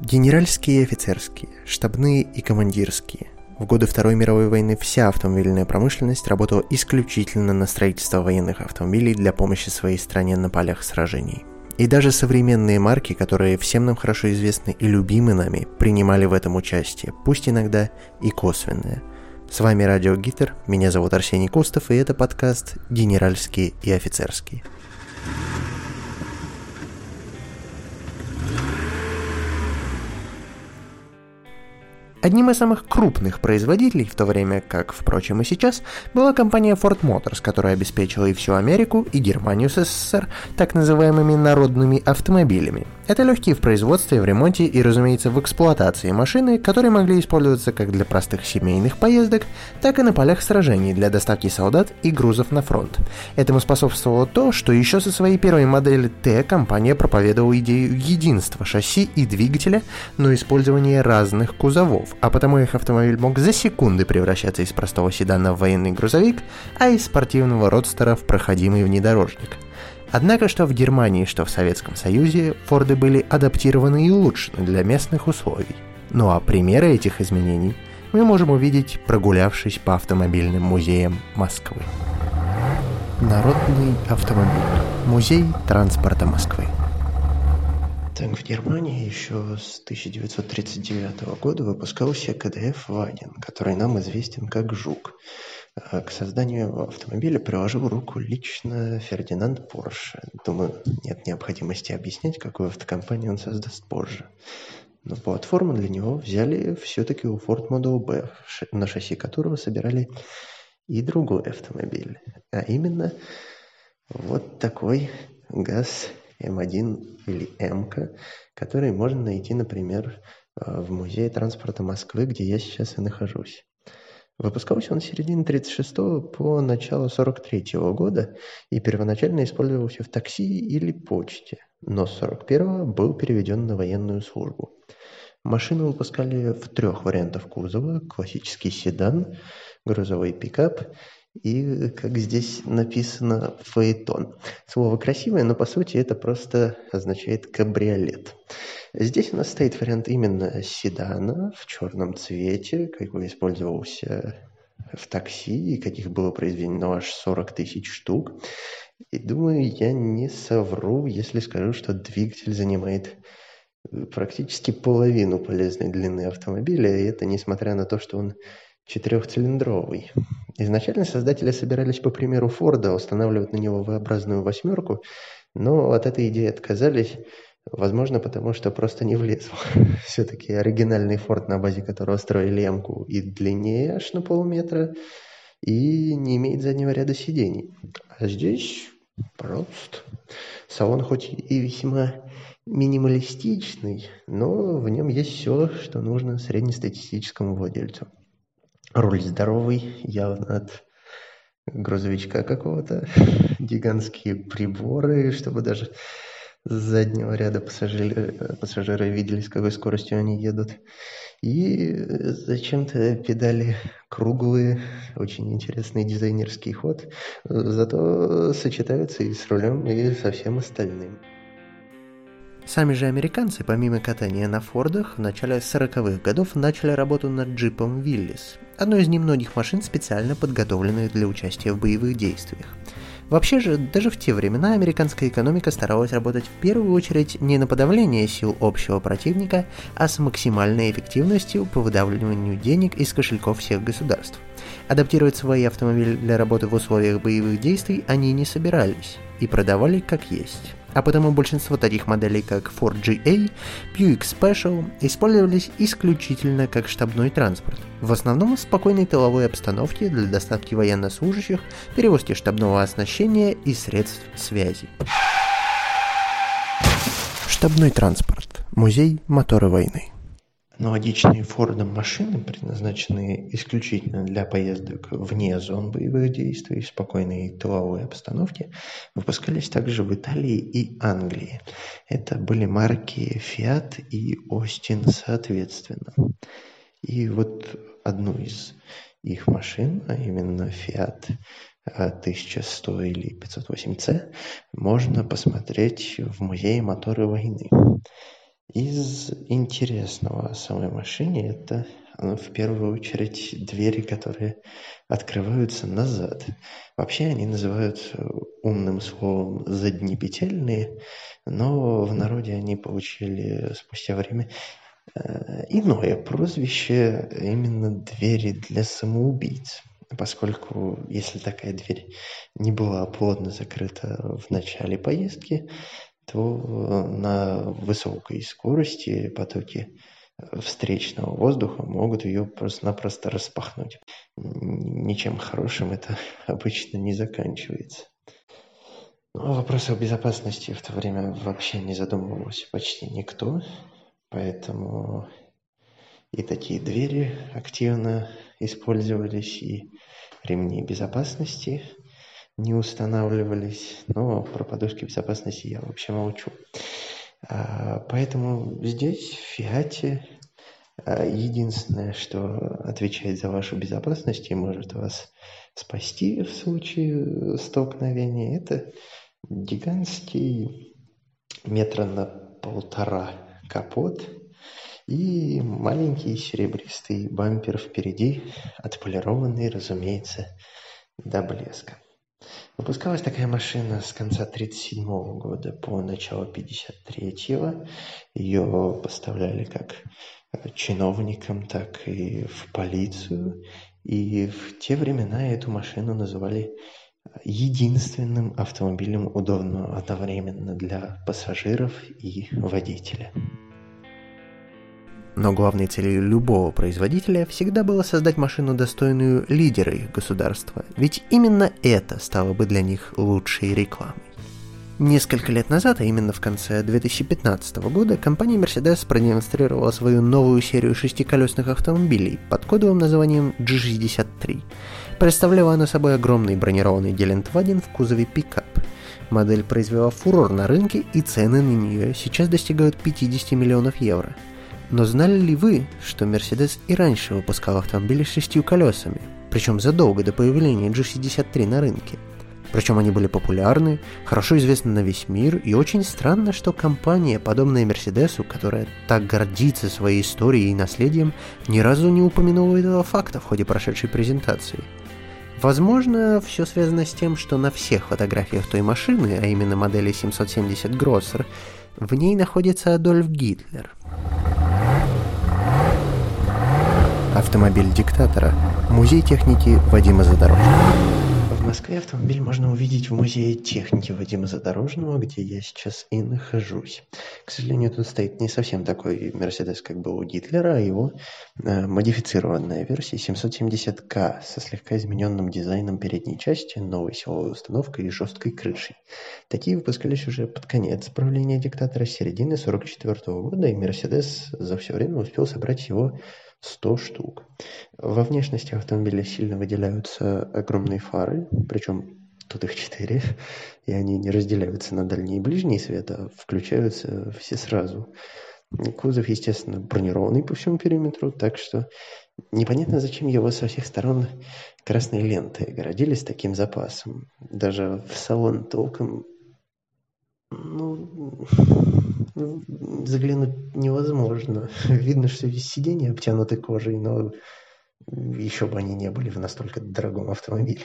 Генеральские и офицерские, штабные и командирские. В годы Второй мировой войны вся автомобильная промышленность работала исключительно на строительство военных автомобилей для помощи своей стране на полях сражений. И даже современные марки, которые всем нам хорошо известны и любимы нами, принимали в этом участие, пусть иногда и косвенное. С вами Радио Гитер, меня зовут Арсений Костов, и это подкаст «Генеральские и офицерские». Одним из самых крупных производителей, в то время как, впрочем, и сейчас, была компания Ford Motors, которая обеспечила и всю Америку, и Германию с СССР так называемыми народными автомобилями. Это легкие в производстве, в ремонте и, разумеется, в эксплуатации машины, которые могли использоваться как для простых семейных поездок, так и на полях сражений для доставки солдат и грузов на фронт. Этому способствовало то, что еще со своей первой модели Т компания проповедовала идею единства шасси и двигателя, но использования разных кузовов а потому их автомобиль мог за секунды превращаться из простого седана в военный грузовик, а из спортивного родстера в проходимый внедорожник. Однако что в Германии, что в Советском Союзе Форды были адаптированы и улучшены для местных условий. Ну а примеры этих изменений мы можем увидеть, прогулявшись по автомобильным музеям Москвы. Народный автомобиль. Музей транспорта Москвы. Так, в Германии еще с 1939 года выпускался КДФ «Ваген», который нам известен как «Жук». А к созданию автомобиля приложил руку лично Фердинанд Порше. Думаю, нет необходимости объяснять, какую автокомпанию он создаст позже. Но платформу для него взяли все-таки у Ford Model B, на шасси которого собирали и другой автомобиль. А именно вот такой ГАЗ М1 или МК, который можно найти, например, э, в Музее транспорта Москвы, где я сейчас и нахожусь. Выпускался он с середины 36 по начало 43 -го года и первоначально использовался в такси или почте, но с 41 был переведен на военную службу. Машину выпускали в трех вариантах кузова. Классический седан, грузовой пикап и, как здесь написано, фаэтон. Слово красивое, но по сути это просто означает кабриолет. Здесь у нас стоит вариант именно седана в черном цвете, какой использовался в такси, и каких было произведено аж 40 тысяч штук. И думаю, я не совру, если скажу, что двигатель занимает практически половину полезной длины автомобиля, и это несмотря на то, что он четырехцилиндровый. Изначально создатели собирались по примеру Форда устанавливать на него V-образную восьмерку, но от этой идеи отказались, возможно, потому что просто не влезло. Все-таки оригинальный Форд, на базе которого строили ямку, и длиннее аж на полметра, и не имеет заднего ряда сидений. А здесь, пожалуйста, салон хоть и весьма минималистичный, но в нем есть все, что нужно среднестатистическому владельцу. Руль здоровый, явно от грузовичка какого-то. Гигантские приборы, чтобы даже с заднего ряда пассажиры, пассажиры видели, с какой скоростью они едут. И зачем-то педали круглые, очень интересный дизайнерский ход, зато сочетаются и с рулем, и со всем остальным. Сами же американцы, помимо катания на Фордах, в начале 40-х годов начали работу над джипом Виллис, одной из немногих машин, специально подготовленных для участия в боевых действиях. Вообще же, даже в те времена американская экономика старалась работать в первую очередь не на подавление сил общего противника, а с максимальной эффективностью по выдавливанию денег из кошельков всех государств. Адаптировать свои автомобили для работы в условиях боевых действий они не собирались и продавали как есть а потому большинство таких моделей, как Ford GA, Buick Special, использовались исключительно как штабной транспорт, в основном в спокойной тыловой обстановке для доставки военнослужащих, перевозки штабного оснащения и средств связи. Штабной транспорт. Музей мотора войны. Аналогичные Фордом машины, предназначенные исключительно для поездок вне зон боевых действий спокойной тыловой обстановке, выпускались также в Италии и Англии. Это были марки Fiat и Austin соответственно. И вот одну из их машин, а именно Fiat 1100 или 508C, можно посмотреть в музее моторы войны. Из интересного о самой машине это ну, в первую очередь двери, которые открываются назад. Вообще они называют умным словом заднепетельные, но в народе они получили спустя время э, иное прозвище, именно двери для самоубийц. Поскольку если такая дверь не была плотно закрыта в начале поездки, то на высокой скорости потоки встречного воздуха могут ее просто-напросто распахнуть. Ничем хорошим это обычно не заканчивается. Но о вопросах безопасности в то время вообще не задумывался почти никто, поэтому и такие двери активно использовались, и ремни безопасности не устанавливались, но про подушки безопасности я вообще молчу. А, поэтому здесь, в Фиате, а, единственное, что отвечает за вашу безопасность и может вас спасти в случае столкновения, это гигантский метра на полтора капот и маленький серебристый бампер впереди, отполированный, разумеется, до блеска. Выпускалась такая машина с конца 1937 года по начало 1953. Ее поставляли как чиновникам, так и в полицию. И в те времена эту машину называли единственным автомобилем удобным одновременно для пассажиров и водителя. Но главной целью любого производителя всегда было создать машину, достойную лидера их государства, ведь именно это стало бы для них лучшей рекламой. Несколько лет назад, а именно в конце 2015 года, компания Mercedes продемонстрировала свою новую серию шестиколесных автомобилей под кодовым названием G63. Представляла она собой огромный бронированный Гелендваген в кузове пикап. Модель произвела фурор на рынке, и цены на нее сейчас достигают 50 миллионов евро – но знали ли вы, что Mercedes и раньше выпускал автомобили с шестью колесами, причем задолго до появления G63 на рынке? Причем они были популярны, хорошо известны на весь мир, и очень странно, что компания, подобная Мерседесу, которая так гордится своей историей и наследием, ни разу не упомянула этого факта в ходе прошедшей презентации. Возможно, все связано с тем, что на всех фотографиях той машины, а именно модели 770 Гроссер, в ней находится Адольф Гитлер – Автомобиль диктатора. Музей техники Вадима Задорожного. В Москве автомобиль можно увидеть в музее техники Вадима Задорожного, где я сейчас и нахожусь. К сожалению, тут стоит не совсем такой Мерседес, как был у Гитлера, а его э, модифицированная версия 770К со слегка измененным дизайном передней части, новой силовой установкой и жесткой крышей. Такие выпускались уже под конец правления диктатора середины 1944 года, и Мерседес за все время успел собрать всего 100 штук. Во внешности автомобиля сильно выделяются огромные фары, причем тут их четыре, и они не разделяются на дальний и ближний свет, а включаются все сразу. Кузов, естественно, бронированный по всему периметру, так что непонятно, зачем его со всех сторон красной лентой огородили с таким запасом. Даже в салон толком ну, заглянуть невозможно. Видно, что сиденья обтянуты кожей, но еще бы они не были в настолько дорогом автомобиле.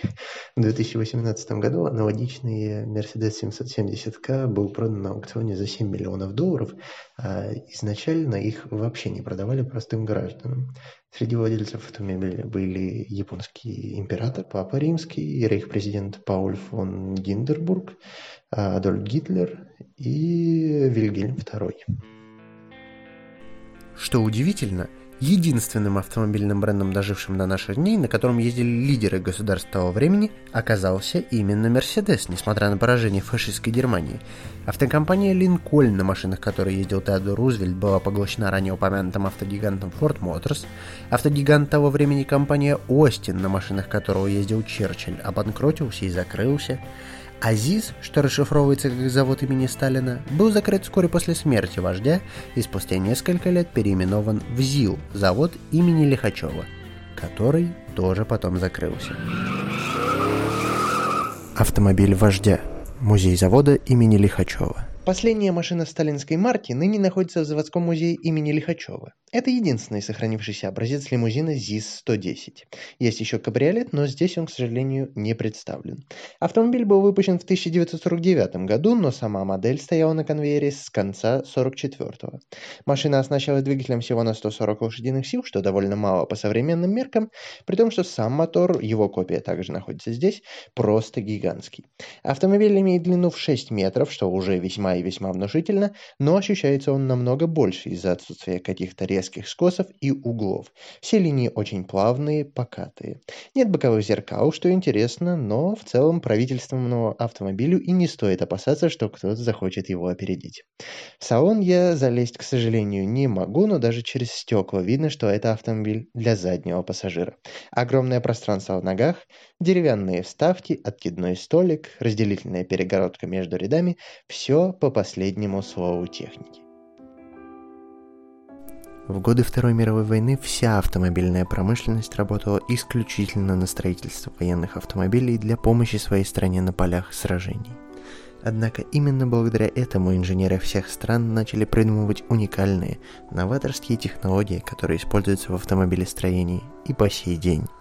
В 2018 году аналогичный Mercedes 770K был продан на аукционе за 7 миллионов долларов, а изначально их вообще не продавали простым гражданам. Среди владельцев автомобиля были японский император, папа римский, рейх-президент Пауль фон Гиндербург, Адольф Гитлер и Вильгельм II. Что удивительно – Единственным автомобильным брендом, дожившим до наших дней, на котором ездили лидеры государств того времени, оказался именно Mercedes, несмотря на поражение фашистской Германии. Автокомпания Lincoln, на машинах которой ездил Теодор Рузвельт, была поглощена ранее упомянутым автогигантом Ford Motors. Автогигант того времени компания Austin, на машинах которого ездил Черчилль, обанкротился и закрылся. Азиз, что расшифровывается как завод имени Сталина, был закрыт вскоре после смерти вождя и спустя несколько лет переименован в ЗИЛ, завод имени Лихачева, который тоже потом закрылся. Автомобиль вождя. Музей завода имени Лихачева. Последняя машина сталинской марки ныне находится в заводском музее имени Лихачева. Это единственный сохранившийся образец лимузина ЗИС-110. Есть еще кабриолет, но здесь он, к сожалению, не представлен. Автомобиль был выпущен в 1949 году, но сама модель стояла на конвейере с конца 1944 Машина оснащалась двигателем всего на 140 лошадиных сил, что довольно мало по современным меркам, при том, что сам мотор, его копия также находится здесь, просто гигантский. Автомобиль имеет длину в 6 метров, что уже весьма и весьма внушительно, но ощущается он намного больше из-за отсутствия каких-то резких резких скосов и углов. Все линии очень плавные, покатые. Нет боковых зеркал, что интересно, но в целом правительственному автомобилю и не стоит опасаться, что кто-то захочет его опередить. В салон я залезть, к сожалению, не могу, но даже через стекла видно, что это автомобиль для заднего пассажира. Огромное пространство в ногах, деревянные вставки, откидной столик, разделительная перегородка между рядами – все по последнему слову техники. В годы Второй мировой войны вся автомобильная промышленность работала исключительно на строительство военных автомобилей для помощи своей стране на полях сражений. Однако именно благодаря этому инженеры всех стран начали придумывать уникальные, новаторские технологии, которые используются в автомобилестроении и по сей день –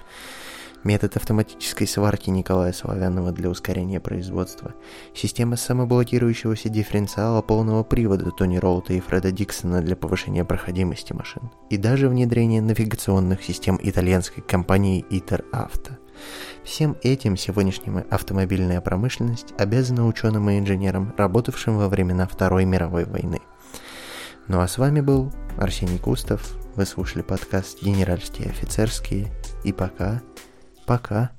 метод автоматической сварки Николая Славянова для ускорения производства, система самоблокирующегося дифференциала полного привода Тони Роута и Фреда Диксона для повышения проходимости машин, и даже внедрение навигационных систем итальянской компании Iter Auto. Всем этим сегодняшняя автомобильная промышленность обязана ученым и инженерам, работавшим во времена Второй мировой войны. Ну а с вами был Арсений Кустов, вы слушали подкаст «Генеральские офицерские», и пока Пока.